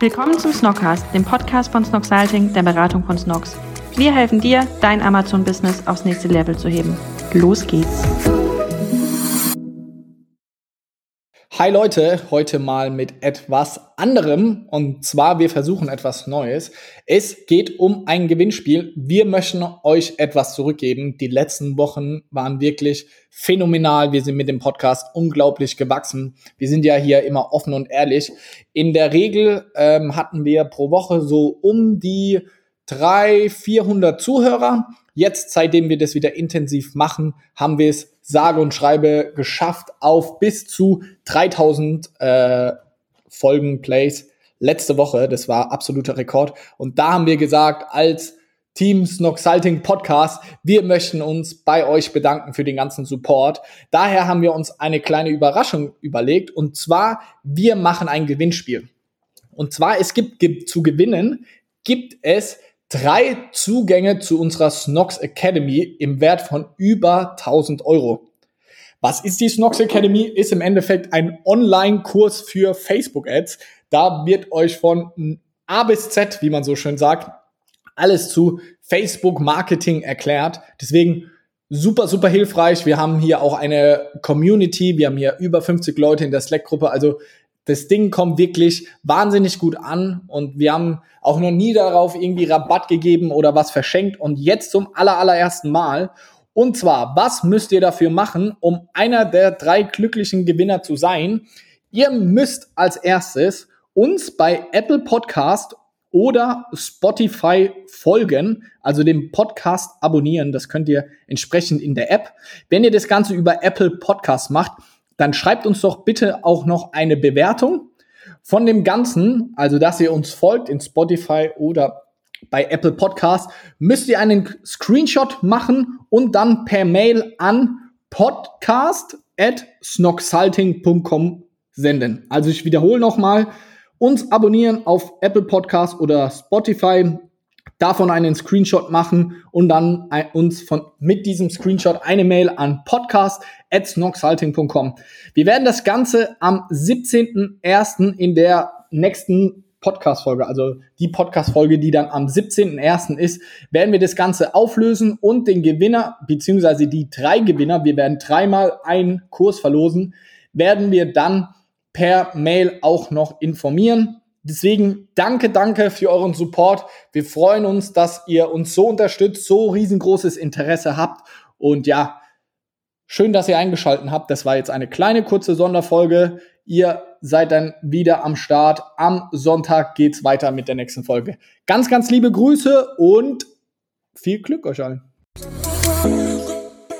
Willkommen zum Snockcast, dem Podcast von Snocksalting, der Beratung von Snocks. Wir helfen dir, dein Amazon-Business aufs nächste Level zu heben. Los geht's! Hi Leute, heute mal mit etwas anderem und zwar wir versuchen etwas Neues. Es geht um ein Gewinnspiel. Wir möchten euch etwas zurückgeben. Die letzten Wochen waren wirklich phänomenal. Wir sind mit dem Podcast unglaublich gewachsen. Wir sind ja hier immer offen und ehrlich. In der Regel ähm, hatten wir pro Woche so um die 300, 400 Zuhörer. Jetzt, seitdem wir das wieder intensiv machen, haben wir es sage und schreibe geschafft auf bis zu 3000 äh, Folgen Plays letzte Woche. Das war absoluter Rekord. Und da haben wir gesagt, als Team Snoxalting Podcast, wir möchten uns bei euch bedanken für den ganzen Support. Daher haben wir uns eine kleine Überraschung überlegt. Und zwar, wir machen ein Gewinnspiel. Und zwar, es gibt, gibt zu gewinnen, gibt es drei Zugänge zu unserer Snox Academy im Wert von über 1000 Euro. Was ist die Snox Academy? Ist im Endeffekt ein Online-Kurs für Facebook-Ads. Da wird euch von A bis Z, wie man so schön sagt, alles zu Facebook-Marketing erklärt. Deswegen super, super hilfreich. Wir haben hier auch eine Community. Wir haben hier über 50 Leute in der Slack-Gruppe. Also das Ding kommt wirklich wahnsinnig gut an und wir haben auch noch nie darauf irgendwie Rabatt gegeben oder was verschenkt und jetzt zum aller, allerersten Mal. Und zwar, was müsst ihr dafür machen, um einer der drei glücklichen Gewinner zu sein? Ihr müsst als erstes uns bei Apple Podcast oder Spotify folgen, also dem Podcast abonnieren. Das könnt ihr entsprechend in der App. Wenn ihr das Ganze über Apple Podcast macht, dann schreibt uns doch bitte auch noch eine Bewertung von dem Ganzen, also dass ihr uns folgt in Spotify oder bei Apple Podcast, müsst ihr einen Screenshot machen und dann per Mail an podcast at snoxalting.com senden. Also ich wiederhole nochmal, uns abonnieren auf Apple Podcast oder Spotify, davon einen Screenshot machen und dann uns von, mit diesem Screenshot eine Mail an podcast.snoxhalting.com. Wir werden das Ganze am 17.01. in der nächsten Podcast-Folge, also die Podcast-Folge, die dann am 17.01. ist, werden wir das Ganze auflösen und den Gewinner, beziehungsweise die drei Gewinner, wir werden dreimal einen Kurs verlosen, werden wir dann per Mail auch noch informieren. Deswegen danke, danke für euren Support. Wir freuen uns, dass ihr uns so unterstützt, so riesengroßes Interesse habt. Und ja, schön, dass ihr eingeschaltet habt. Das war jetzt eine kleine kurze Sonderfolge. Ihr seid dann wieder am Start. Am Sonntag geht's weiter mit der nächsten Folge. Ganz, ganz liebe Grüße und viel Glück euch allen.